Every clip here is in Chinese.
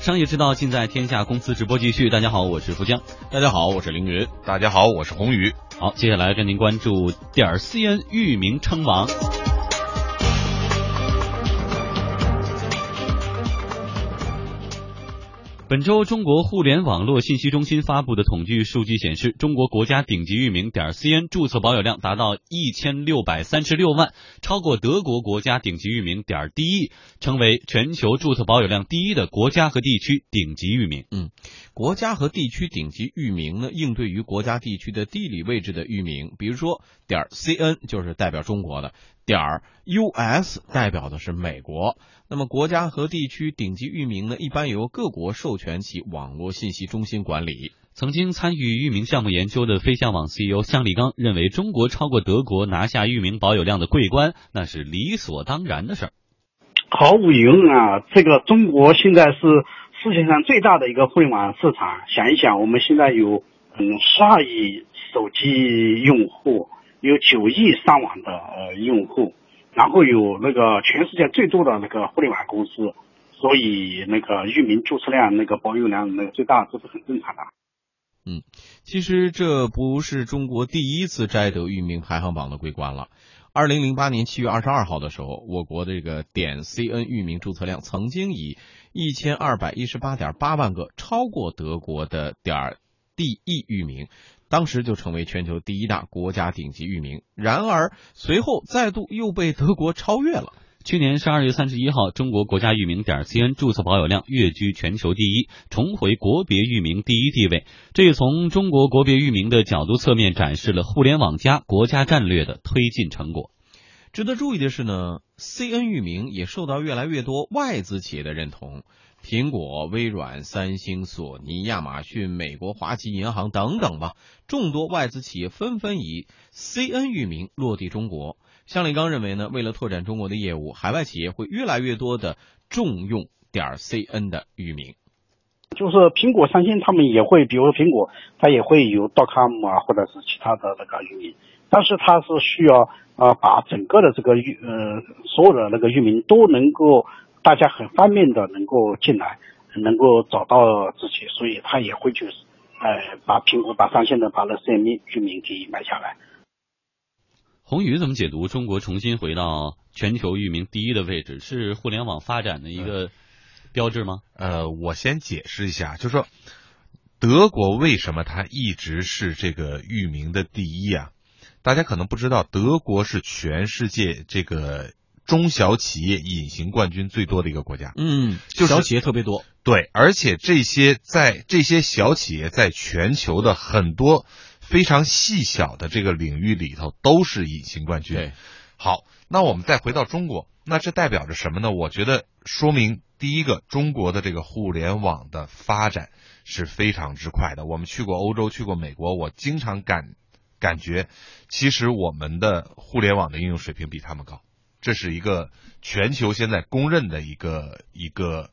商业之道尽在天下公司直播继续。大家好，我是福江。大家好，我是凌云。大家好，我是宏宇。好，接下来跟您关注点儿 CN 域名称王。本周，中国互联网络信息中心发布的统计数据显示，中国国家顶级域名点 .cn 注册保有量达到一千六百三十六万，超过德国国家顶级域名点 .de，成为全球注册保有量第一的国家和地区顶级域名。嗯，国家和地区顶级域名呢，应对于国家地区的地理位置的域名，比如说点 .cn 就是代表中国的。点儿 US 代表的是美国，那么国家和地区顶级域名呢，一般由各国授权其网络信息中心管理。曾经参与域名项目研究的飞象网 CEO 向立刚认为，中国超过德国拿下域名保有量的桂冠，那是理所当然的事儿。毫无疑问啊，这个中国现在是世界上最大的一个互联网市场。想一想，我们现在有嗯十二亿手机用户。有九亿上网的呃用户，然后有那个全世界最多的那个互联网公司，所以那个域名注册量那个保有量那个最大，这是很正常的。嗯，其实这不是中国第一次摘得域名排行榜的桂冠了。二零零八年七月二十二号的时候，我国这个点 cn 域名注册量曾经以一千二百一十八点八万个超过德国的点 de 域名。当时就成为全球第一大国家顶级域名，然而随后再度又被德国超越了。去年十二月三十一号，中国国家域名点 .cn 注册保有量跃居全球第一，重回国别域名第一地位。这也从中国国别域名的角度侧面展示了互联网加国家战略的推进成果。值得注意的是呢，CN 域名也受到越来越多外资企业的认同。苹果、微软、三星、索尼、亚马逊、美国华旗银行等等吧，众多外资企业纷纷以 CN 域名落地中国。向立刚认为呢，为了拓展中国的业务，海外企业会越来越多的重用点 CN 的域名。就是苹果、三星他们也会，比如说苹果，它也会有 .com 啊，或者是其他的那个域名，但是它是需要啊，把整个的这个域呃所有的那个域名都能够。大家很方便的能够进来，能够找到自己，所以他也会去，呃，把苹果、把三线的把那 CM 域名给买下来。红宇怎么解读中国重新回到全球域名第一的位置？是互联网发展的一个标志吗？呃，我先解释一下，就说德国为什么它一直是这个域名的第一啊？大家可能不知道，德国是全世界这个。中小企业隐形冠军最多的一个国家，嗯，就是小企业特别多，对，而且这些在这些小企业在全球的很多非常细小的这个领域里头都是隐形冠军。对，好，那我们再回到中国，那这代表着什么呢？我觉得说明第一个，中国的这个互联网的发展是非常之快的。我们去过欧洲，去过美国，我经常感感觉，其实我们的互联网的应用水平比他们高。这是一个全球现在公认的一个一个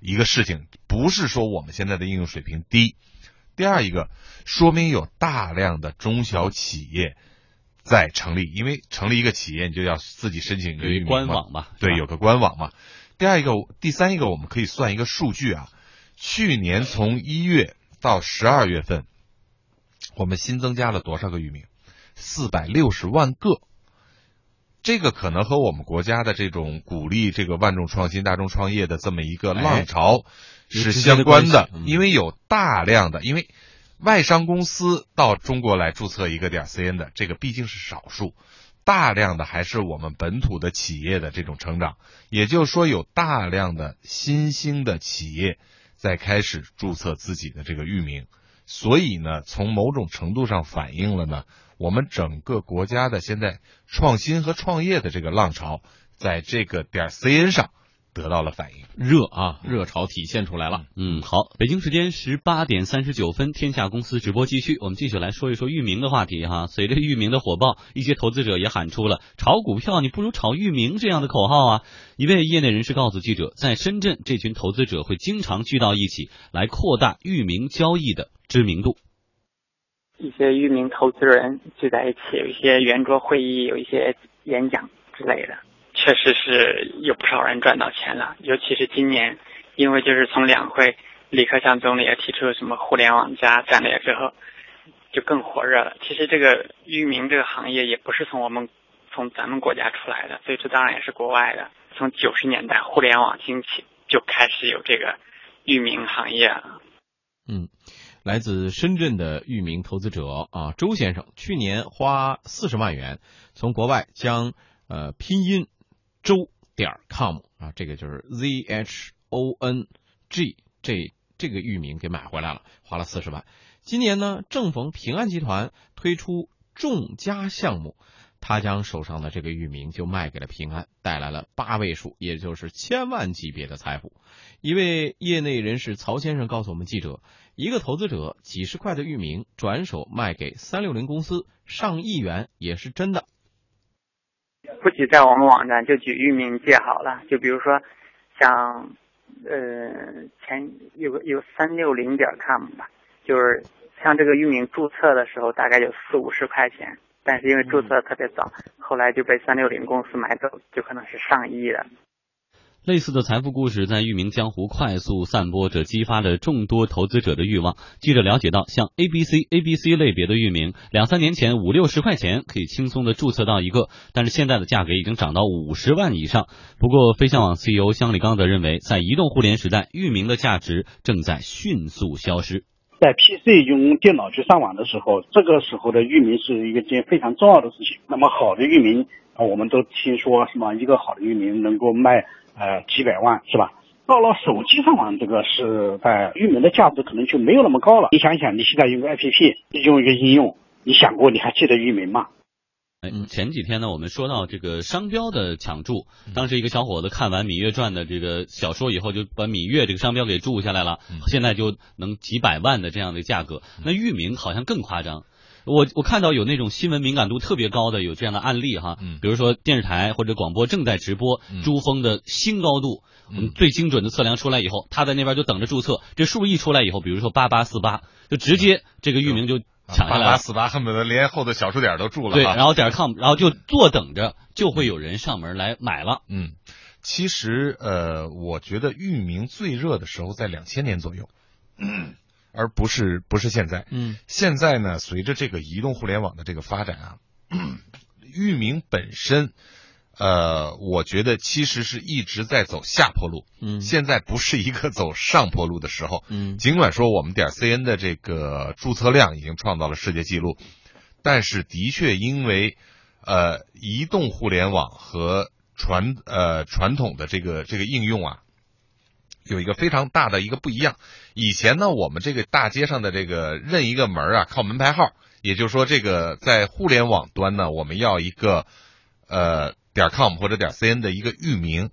一个事情，不是说我们现在的应用水平低。第二一个，说明有大量的中小企业在成立，因为成立一个企业，你就要自己申请一个官网嘛，对，有个官网嘛。第二一个，第三一个，我们可以算一个数据啊，去年从一月到十二月份，我们新增加了多少个域名？四百六十万个。这个可能和我们国家的这种鼓励这个万众创新、大众创业的这么一个浪潮是相关的，因为有大量的，因为外商公司到中国来注册一个点 cn 的，这个毕竟是少数，大量的还是我们本土的企业的这种成长，也就是说有大量的新兴的企业在开始注册自己的这个域名，所以呢，从某种程度上反映了呢。我们整个国家的现在创新和创业的这个浪潮，在这个点 cn 上得到了反应，热啊，热潮体现出来了。嗯，好，北京时间十八点三十九分，天下公司直播继续，我们继续来说一说域名的话题哈。随着域名的火爆，一些投资者也喊出了“炒股票你不如炒域名”这样的口号啊。一位业内人士告诉记者，在深圳，这群投资者会经常聚到一起来扩大域名交易的知名度。一些域名投资人聚在一起，有一些圆桌会议，有一些演讲之类的，确实是有不少人赚到钱了。尤其是今年因为就是从两会李克强总理也提出了什么互联网加战略之后，就更火热了。其实这个域名这个行业也不是从我们从咱们国家出来的，最初当然也是国外的。从九十年代互联网兴起就开始有这个域名行业了。嗯，来自深圳的域名投资者啊，周先生去年花四十万元从国外将呃拼音周点 com 啊，这个就是 z h o n g 这这个域名给买回来了，花了四十万。今年呢，正逢平安集团推出众家项目，他将手上的这个域名就卖给了平安，带来了八位数，也就是千万级别的财富。一位业内人士曹先生告诉我们记者，一个投资者几十块的域名转手卖给三六零公司上亿元也是真的。不仅在我们网站，就举域名借好了，就比如说像呃前有个有三六零点 com 吧。就是像这个域名注册的时候，大概有四五十块钱，但是因为注册特别早，后来就被三六零公司买走，就可能是上亿的。类似的财富故事在域名江湖快速散播着，激发了众多投资者的欲望。记者了解到，像 A、B、C、A、B、C 类别的域名，两三年前五六十块钱可以轻松的注册到一个，但是现在的价格已经涨到五十万以上。不过，飞象网 CEO 香里刚则认为，在移动互联时代，域名的价值正在迅速消失。在 PC 用电脑去上网的时候，这个时候的域名是一个件非常重要的事情。那么好的域名啊，我们都听说什么一个好的域名能够卖呃几百万，是吧？到了手机上网这个是在域名的价值可能就没有那么高了。你想想，你现在用个 APP，用一个应用，你想过你还记得域名吗？哎，前几天呢，我们说到这个商标的抢注，当时一个小伙子看完《芈月传》的这个小说以后，就把芈月这个商标给注下来了，现在就能几百万的这样的价格。那域名好像更夸张，我我看到有那种新闻敏感度特别高的有这样的案例哈，比如说电视台或者广播正在直播珠峰的新高度，嗯，最精准的测量出来以后，他在那边就等着注册，这数一出来以后，比如说八八四八，就直接这个域名就。抢下来，八四八恨不得连后的小数点都注了。对，然后点 com，然后就坐等着，就会有人上门来买了。嗯，其实呃，我觉得域名最热的时候在两千年左右，而不是不是现在。嗯，现在呢，随着这个移动互联网的这个发展啊，域名本身。呃，我觉得其实是一直在走下坡路，嗯，现在不是一个走上坡路的时候，嗯，尽管说我们点 cn 的这个注册量已经创造了世界纪录，但是的确因为呃移动互联网和传呃传统的这个这个应用啊，有一个非常大的一个不一样。以前呢，我们这个大街上的这个认一个门啊，靠门牌号，也就是说，这个在互联网端呢，我们要一个呃。点 com 或者点 cn 的一个域名，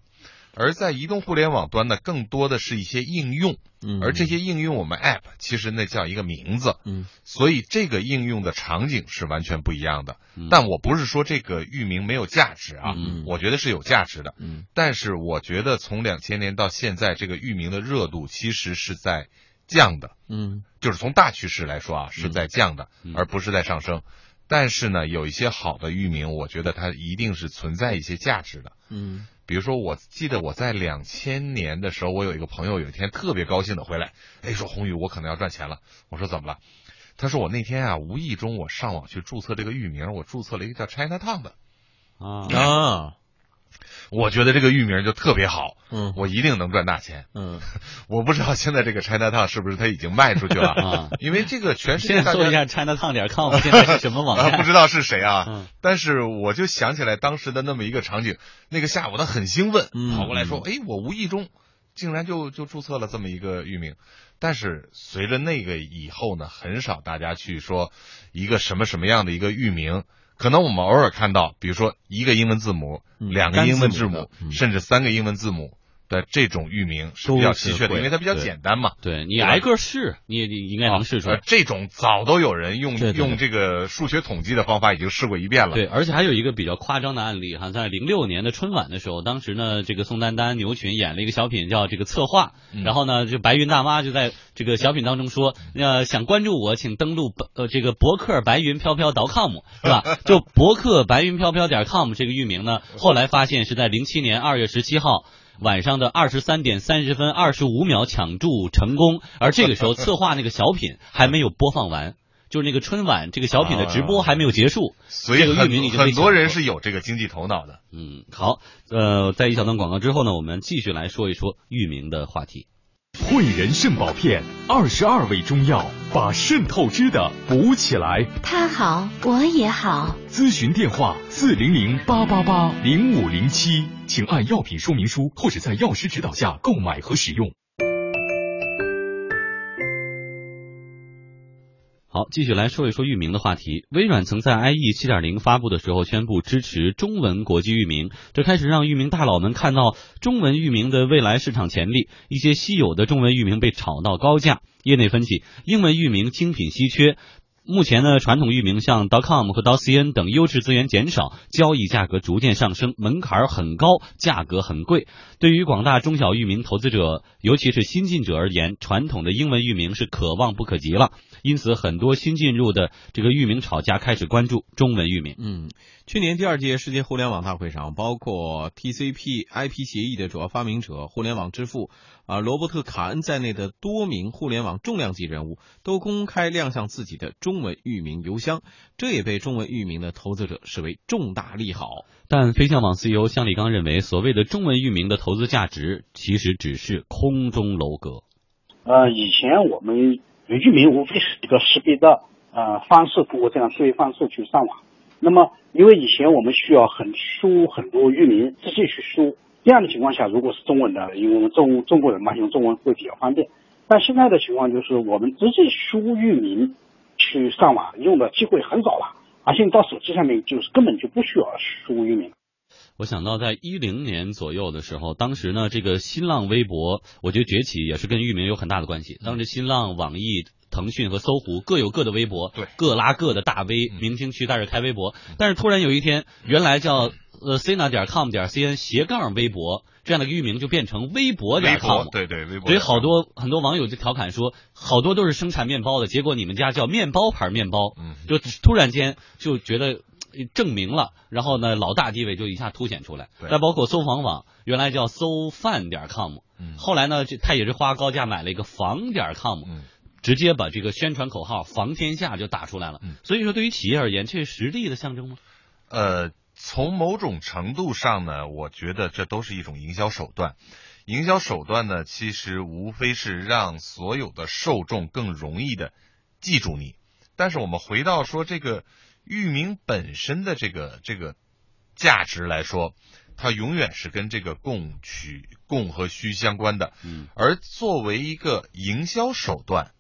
而在移动互联网端呢，更多的是一些应用，嗯，而这些应用我们 app 其实那叫一个名字，嗯，所以这个应用的场景是完全不一样的。但我不是说这个域名没有价值啊，我觉得是有价值的，嗯，但是我觉得从两千年到现在，这个域名的热度其实是在降的，嗯，就是从大趋势来说啊，是在降的，而不是在上升。但是呢，有一些好的域名，我觉得它一定是存在一些价值的。嗯，比如说，我记得我在两千年的时候，我有一个朋友有一天特别高兴的回来，哎，说宏宇，我可能要赚钱了。我说怎么了？他说我那天啊，无意中我上网去注册这个域名，我注册了一个叫 China Town 的。啊啊。我觉得这个域名就特别好，嗯，我一定能赚大钱，嗯，我不知道现在这个 China Town 是不是它已经卖出去了啊？因为这个全世界大家搜一下 China Town 点 com 现在是什么网 站？不知道是谁啊？嗯，但是我就想起来当时的那么一个场景，那个下午他很兴奋，嗯，跑过来说：“哎，我无意中竟然就就注册了这么一个域名。”但是随着那个以后呢，很少大家去说一个什么什么样的一个域名。可能我们偶尔看到，比如说一个英文字母、两个英文字母，甚至三个英文字母的这种域名是比较稀缺的，因为它比较简单嘛。对你挨个试，你也应该能试出来。这种早都有人用用这个数学统计的方法已经试过一遍了。对，而且还有一个比较夸张的案例哈，在零六年的春晚的时候，当时呢，这个宋丹丹、牛群演了一个小品叫这个策划，然后呢，就白云大妈就在这个小品当中说，呃，想关注我，请登录呃这个博客白云飘飘 .com 是吧？就博客白云飘飘点 com 这个域名呢，后来发现是在零七年二月十七号，晚上的二十三点三十分二十五秒抢注成功，而这个时候策划那个小品 还没有播放完。就是那个春晚这个小品的直播还没有结束，所以这个域名已经很多人是有这个经济头脑的。嗯，好，呃，在一小段广告之后呢，我们继续来说一说域名的话题。汇仁肾宝片，二十二味中药，把渗透支的补起来。他好，我也好。咨询电话：四零零八八八零五零七，请按药品说明书或者在药师指导下购买和使用。好，继续来说一说域名的话题。微软曾在 IE 七点零发布的时候宣布支持中文国际域名，这开始让域名大佬们看到中文域名的未来市场潜力。一些稀有的中文域名被炒到高价。业内分析，英文域名精品稀缺。目前呢，传统域名像 .com 和 .cn 等优质资源减少，交易价格逐渐上升，门槛很高，价格很贵。对于广大中小域名投资者，尤其是新进者而言，传统的英文域名是可望不可及了。因此，很多新进入的这个域名炒家开始关注中文域名。嗯，去年第二届世界互联网大会上，包括 TCP IP 协议的主要发明者、互联网之父啊罗伯特卡恩在内的多名互联网重量级人物都公开亮相自己的中文域名邮箱，这也被中文域名的投资者视为重大利好。但飞象网 CEO 向立刚认为，所谓的中文域名的投资价值其实只是空中楼阁。呃，以前我们域名无非是一个识别的呃方式，通过这样思维方式去上网。那么，因为以前我们需要很输很多域名，自己去输，这样的情况下，如果是中文的，因为我们中中国人嘛，用中文会比较方便。但现在的情况就是，我们直接输域名去上网用的机会很少了，而且你到手机上面就是根本就不需要输入域名。我想到在一零年左右的时候，当时呢，这个新浪微博，我觉得崛起也是跟域名有很大的关系。当时新浪、网易、腾讯和搜狐各有各的微博，对。各拉各的大 V，明星去在这开微博。但是突然有一天，原来叫呃 cina 点 com 点 cn 斜杠微博这样的域名就变成微博点 com。对对微博，所以好多很多网友就调侃说，好多都是生产面包的，结果你们家叫面包牌面包，嗯。就突然间就觉得呃证明了，然后呢老大地位就一下凸显出来。对。再包括搜房网，原来叫搜饭点 com，嗯。后来呢这他也是花高价买了一个房点 com，嗯直接把这个宣传口号“防天下”就打出来了。嗯所以说对于企业而言，这是实力的象征吗？呃，从某种程度上呢，我觉得这都是一种营销手段。营销手段呢，其实无非是让所有的受众更容易的记住你。但是我们回到说这个域名本身的这个这个价值来说，它永远是跟这个供取供和需相关的。嗯，而作为一个营销手段，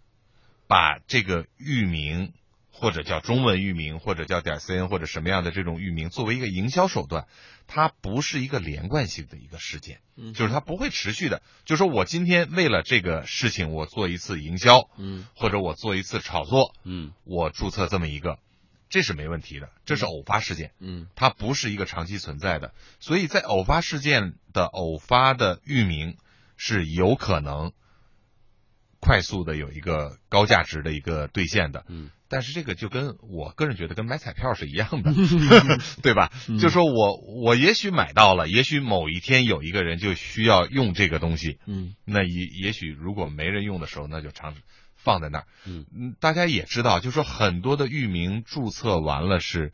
把这个域名或者叫中文域名，或者叫点 cn 或者什么样的这种域名，作为一个营销手段，它不是一个连贯性的一个事件，嗯。就是它不会持续的。就是说我今天为了这个事情，我做一次营销，嗯。或者我做一次炒作，嗯。我注册这么一个，这是没问题的，这是偶发事件。嗯。它不是一个长期存在的，所以在偶发事件的偶发的域名是有可能快速的有一个高价值的一个兑现的。嗯，但是这个就跟我个人觉得跟买彩票是一样的，对吧？就说我我也许买到了，也许某一天有一个人就需要用这个东西，嗯那也也许如果没人用的时候，那就常放在那儿。嗯嗯，大家也知道，就说很多的域名注册完了是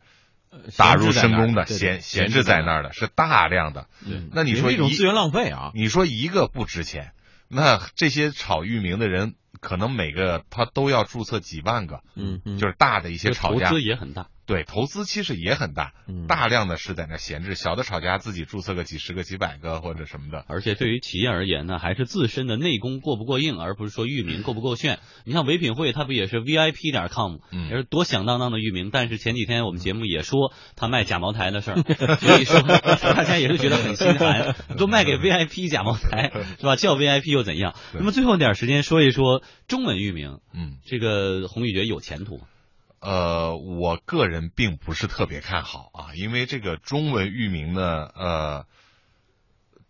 呃打入深宫的，闲闲闲置在那儿的，是大量的。对，那你说一种资源浪费啊？你说一个不值钱，那这些炒域名的人，可能每个他都要注册几万个，嗯嗯，就是大的一些投炒家，资也很大。对投资其实也很大，嗯大量的是在那闲置，小的厂家自己注册个几十个、几百个或者什么的。而且对于企业而言呢，还是自身的内功过不过硬，而不是说域名够不够炫。你像唯品会，它不也是 VIP 点 com，嗯也是多响当当的域名。但是前几天我们节目也说他卖假茅台的事儿，所以说大家也是觉得很心寒，都卖给 VIP 假茅台是吧？叫 VIP 又怎样？那么最后点时间说一说中文域名，嗯，这个红玉觉得有前途吗？呃，我个人并不是特别看好啊，因为这个中文域名呢，呃，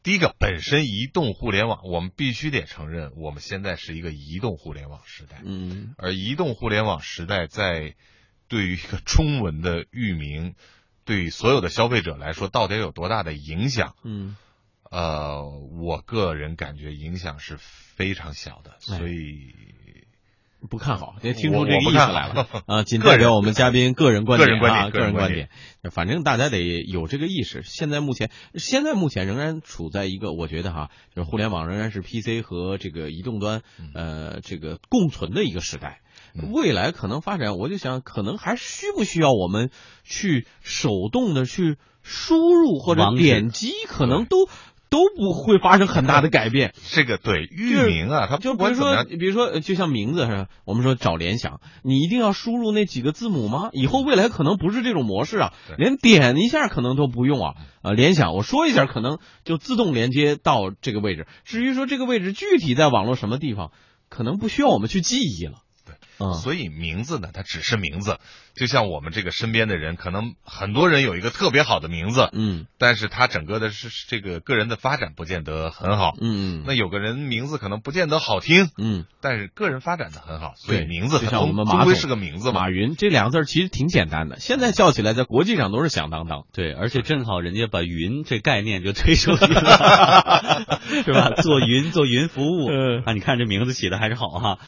第一个本身移动互联网，我们必须得承认，我们现在是一个移动互联网时代。嗯而移动互联网时代在对于一个中文的域名，对于所有的消费者来说，到底有多大的影响？嗯呃，我个人感觉影响是非常小的，哎所以不看好，也听出这个意思来了啊！仅代表我们嘉宾个人观点啊，个人观点个人观点点。反正大家得有这个意识。现在目前，现在目前仍然处在一个，我觉得哈，就是互联网仍然是 PC 和这个移动端呃这个共存的一个时代。嗯未来可能发展，我就想，可能还需不需要我们去手动的去输入或者点击，可能都都不会发生很大的改变。这个对域名啊，它就比如说，比如说，呃就像名字是吧，我们说找联想，你一定要输入那几个字母吗？以后未来可能不是这种模式啊，连点一下可能都不用啊。呃，联想我说一下，可能就自动连接到这个位置。至于说这个位置具体在网络什么地方，可能不需要我们去记忆了。所以名字呢，它只是名字，就像我们这个身边的人，可能很多人有一个特别好的名字，嗯但是他整个的是这个个人的发展不见得很好。嗯那有个人名字可能不见得好听，嗯，但是个人发展的很好，所以对名字它就像我们马总终归是个名字嘛马。云这两个字其实挺简单的，现在叫起来在国际上都是响当当。对，而且正好人家把云这概念就推出去了，是吧？做云做云服务嗯啊，你看这名字起的还是好哈。